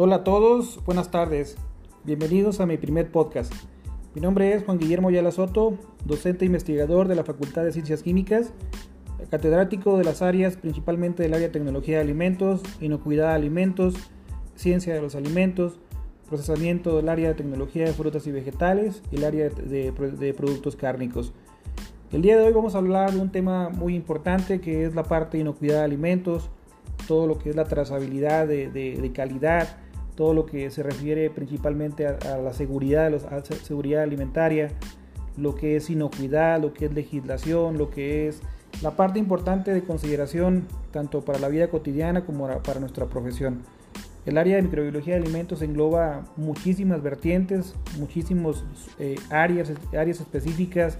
Hola a todos, buenas tardes. Bienvenidos a mi primer podcast. Mi nombre es Juan Guillermo Yala Soto, docente e investigador de la Facultad de Ciencias Químicas, catedrático de las áreas principalmente del área de tecnología de alimentos, inocuidad de alimentos, ciencia de los alimentos, procesamiento del área de tecnología de frutas y vegetales y el área de, productos cárnicos. El día de hoy vamos a hablar de un tema muy importante que es la parte de inocuidad de alimentos, todo lo que es la trazabilidad de calidad, todo lo que se refiere principalmente a, la seguridad, a la seguridad alimentaria, lo que es inocuidad, lo que es legislación, lo que es la parte importante de consideración tanto para la vida cotidiana como para nuestra profesión. El área de microbiología de alimentos engloba muchísimas vertientes, muchísimas eh, áreas, áreas específicas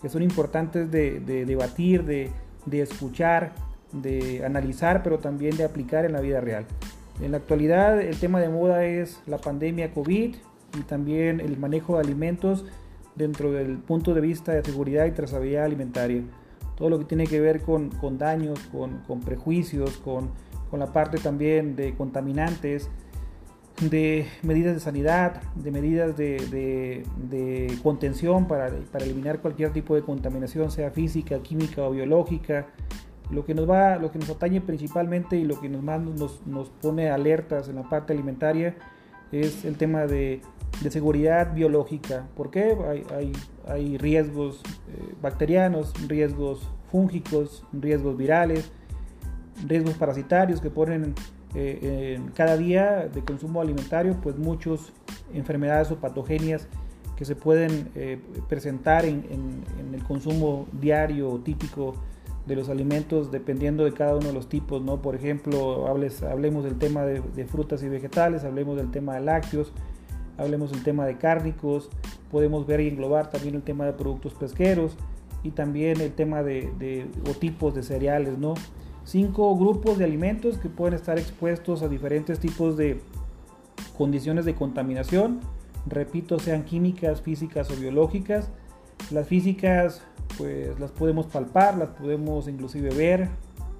que son importantes de, de debatir, de, de escuchar, de analizar, pero también de aplicar en la vida real. En la actualidad el tema de moda es la pandemia COVID y también el manejo de alimentos dentro del punto de vista de seguridad y trazabilidad alimentaria. Todo lo que tiene que ver con, con daños, con, con prejuicios, con, con, la parte también de contaminantes, de medidas de sanidad, de medidas de, de, de contención para, para, eliminar cualquier tipo de contaminación, sea física, química o biológica, lo que nos va, lo que nos atañe principalmente y lo que nos, más nos, nos pone alertas en la parte alimentaria es el tema de, seguridad biológica. ¿Por qué? Hay, hay, hay riesgos eh, bacterianos, riesgos fúngicos, riesgos virales, riesgos parasitarios que ponen eh, cada día de consumo alimentario, pues muchas enfermedades o patogenias que se pueden eh, presentar en, en, en, el consumo diario o típico de los alimentos dependiendo de cada uno de los tipos, ¿no? Por ejemplo, hables, hablemos del tema de, frutas y vegetales, hablemos del tema de lácteos, hablemos del tema de cárnicos, podemos ver y englobar también el tema de productos pesqueros y también el tema de, de tipos de cereales, ¿no? Cinco grupos de alimentos que pueden estar expuestos a diferentes tipos de condiciones de contaminación, repito, sean químicas, físicas o biológicas. Las físicas pues las podemos palpar, las podemos inclusive ver,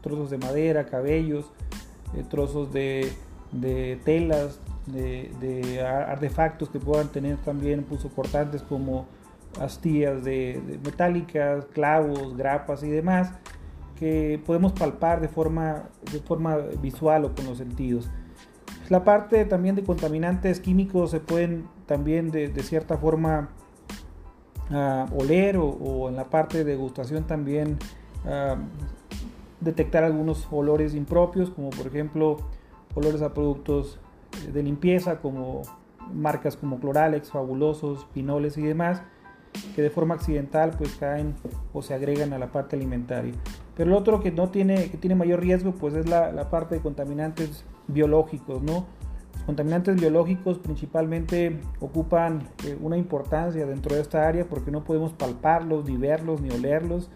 trozos de madera, cabellos, eh, trozos de, de telas, de, de, artefactos que puedan tener también cortantes como astillas de, de, metálicas, clavos, grapas y demás que podemos palpar de forma, de forma visual o con los sentidos. La parte también de contaminantes químicos se pueden también de, de cierta forma oler o, en la parte de degustación también detectar algunos olores impropios, como por ejemplo olores a productos de limpieza, como marcas como Cloralex, Fabulosos, Pinoles y demás, que de forma accidental pues caen o se agregan a la parte alimentaria. Pero el otro que no tiene, que tiene mayor riesgo pues es la, la parte de contaminantes biológicos, ¿no? Contaminantes biológicos principalmente ocupan eh, una importancia dentro de esta área porque no podemos palparlos, ni verlos, ni olerlos,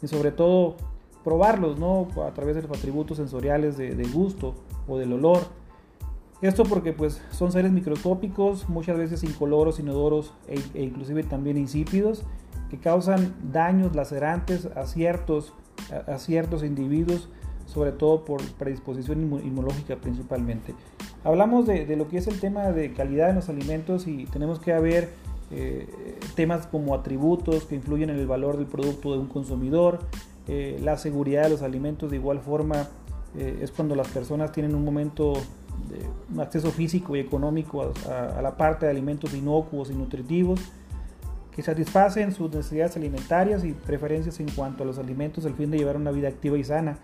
ni sobre todo probarlos ¿no? a través de los atributos sensoriales de, gusto o del olor. Esto porque pues, son seres microscópicos, muchas veces incoloros, inodoros e, e inclusive también insípidos, que causan daños lacerantes a, a ciertos individuos, sobre todo por predisposición inmunológica principalmente. Hablamos de, lo que es el tema de calidad en los alimentos y tenemos que haber eh, temas como atributos que influyen en el valor del producto de un consumidor, eh, la seguridad de los alimentos de igual forma eh, es cuando las personas tienen un momento de acceso físico y económico a, a, la parte de alimentos inocuos y nutritivos que satisfacen sus necesidades alimentarias y preferencias en cuanto a los alimentos al fin de llevar una vida activa y sana.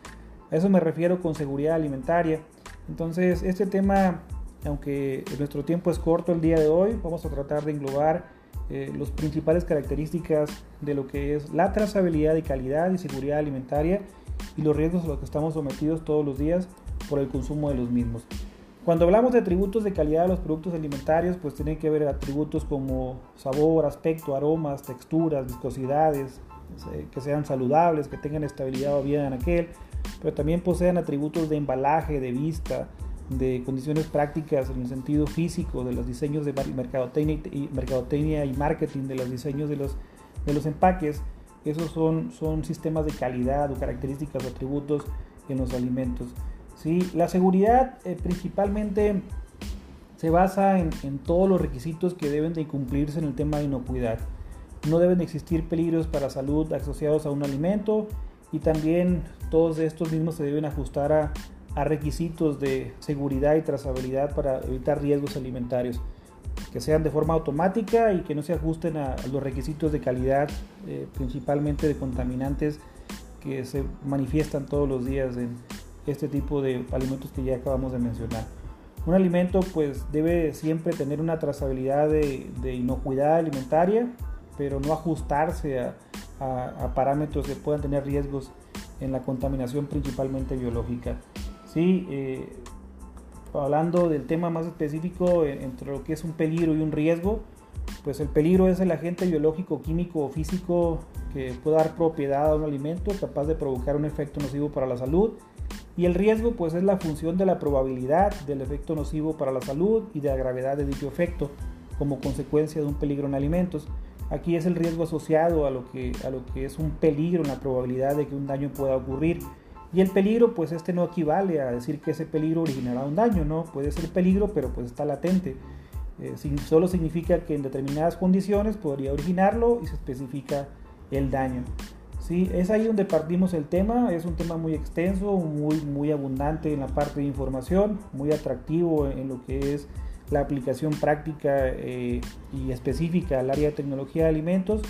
A eso me refiero con seguridad alimentaria. Entonces, este tema, aunque nuestro tiempo es corto el día de hoy, vamos a tratar de englobar eh, las principales características de lo que es la trazabilidad de calidad y seguridad alimentaria y los riesgos a los que estamos sometidos todos los días por el consumo de los mismos. Cuando hablamos de atributos de calidad de los productos alimentarios, pues tienen que haber atributos como sabor, aspecto, aromas, texturas, viscosidades, que sean saludables, que tengan estabilidad o vida en aquel, pero también poseen atributos de embalaje, de vista, de condiciones prácticas en el sentido físico, de los diseños de mercadotecnia y, mercadotecnia y marketing, de los diseños de los, de los empaques. Esos son, son sistemas de calidad o características o atributos en los alimentos. ¿sí? La seguridad eh, principalmente se basa en, todos los requisitos que deben de cumplirse en el tema de inocuidad. No deben existir peligros para la salud asociados a un alimento y también todos estos mismos se deben ajustar a, requisitos de seguridad y trazabilidad para evitar riesgos alimentarios que sean de forma automática y que no se ajusten a, los requisitos de calidad, eh, principalmente de contaminantes que se manifiestan todos los días en este tipo de alimentos que ya acabamos de mencionar. Un alimento pues debe siempre tener una trazabilidad de, inocuidad alimentaria, pero no ajustarse a, parámetros que puedan tener riesgos en la contaminación principalmente biológica. Sí, eh, hablando del tema más específico eh, entre lo que es un peligro y un riesgo, pues el peligro es el agente biológico, químico o físico que puede dar propiedad a un alimento capaz de provocar un efecto nocivo para la salud y el riesgo pues es la función de la probabilidad del efecto nocivo para la salud y de la gravedad de dicho efecto como consecuencia de un peligro en alimentos. Aquí es el riesgo asociado a lo que, a lo que es un peligro en la probabilidad de que un daño pueda ocurrir. Y el peligro, pues este no equivale a decir que ese peligro originará un daño, ¿no? Puede ser peligro, pero pues está latente. Eh, solo significa que en determinadas condiciones podría originarlo y se especifica el daño. ¿sí? Es ahí donde partimos el tema, es un tema muy extenso, muy, muy abundante en la parte de información, muy atractivo en lo que es la aplicación práctica eh, y específica al área de tecnología de alimentos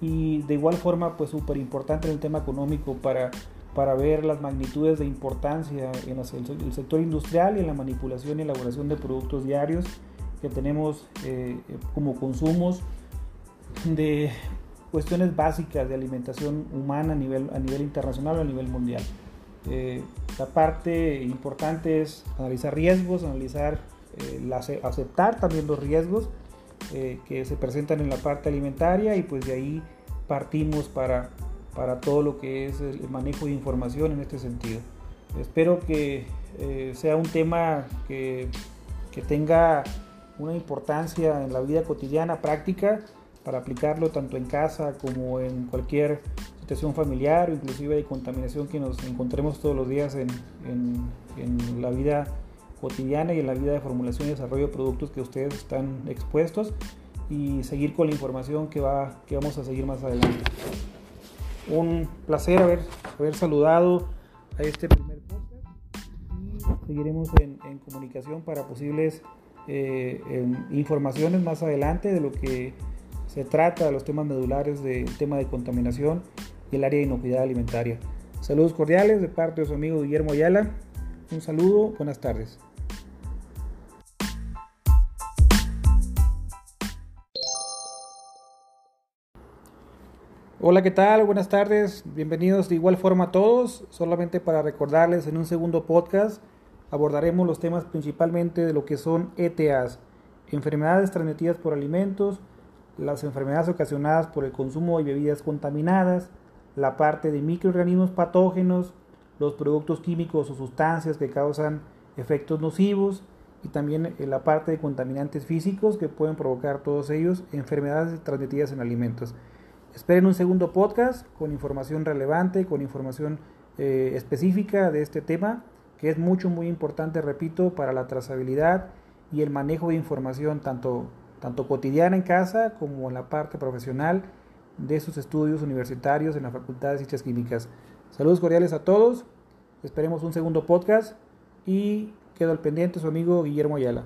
y de igual forma pues súper importante en el tema económico para, para ver las magnitudes de importancia en el sector industrial y en la manipulación y elaboración de productos diarios que tenemos eh, como consumos de cuestiones básicas de alimentación humana a nivel, a nivel internacional o a nivel mundial. Eh, la parte importante es analizar riesgos, analizar, aceptar también los riesgos eh, que se presentan en la parte alimentaria y pues de ahí partimos para, para todo lo que es el manejo de información en este sentido. Espero que sea un tema que, que tenga una importancia en la vida cotidiana, práctica, para aplicarlo tanto en casa como en cualquier situación familiar o inclusive de contaminación que nos encontremos todos los días en, en, la vida cotidiana y en la vida de formulación y desarrollo de productos que ustedes están expuestos y seguir con la información que, va, que vamos a seguir más adelante. Un placer haber, haber saludado a este primer podcast y seguiremos en, en comunicación para posibles eh, informaciones más adelante de lo que se trata de los temas medulares del tema de contaminación y el área de inocuidad alimentaria. Saludos cordiales de parte de su amigo Guillermo Ayala. Un saludo, buenas tardes. Hola, ¿qué tal? Buenas tardes. Bienvenidos de igual forma a todos. Solamente para recordarles en un segundo podcast abordaremos los temas principalmente de lo que son ETAs, enfermedades transmitidas por alimentos, las enfermedades ocasionadas por el consumo de bebidas contaminadas, la parte de microorganismos patógenos, los productos químicos o sustancias que causan efectos nocivos y también eh, la parte de contaminantes físicos que pueden provocar todos ellos enfermedades transmitidas en alimentos. Esperen un segundo podcast con información relevante, con información eh, específica de este tema, que es mucho, muy importante, repito, para la trazabilidad y el manejo de información tanto tanto cotidiana en casa como en la parte profesional de sus estudios universitarios en la Facultad de Ciencias Químicas. Saludos cordiales a todos, esperemos un segundo podcast y quedo al pendiente su amigo Guillermo Ayala.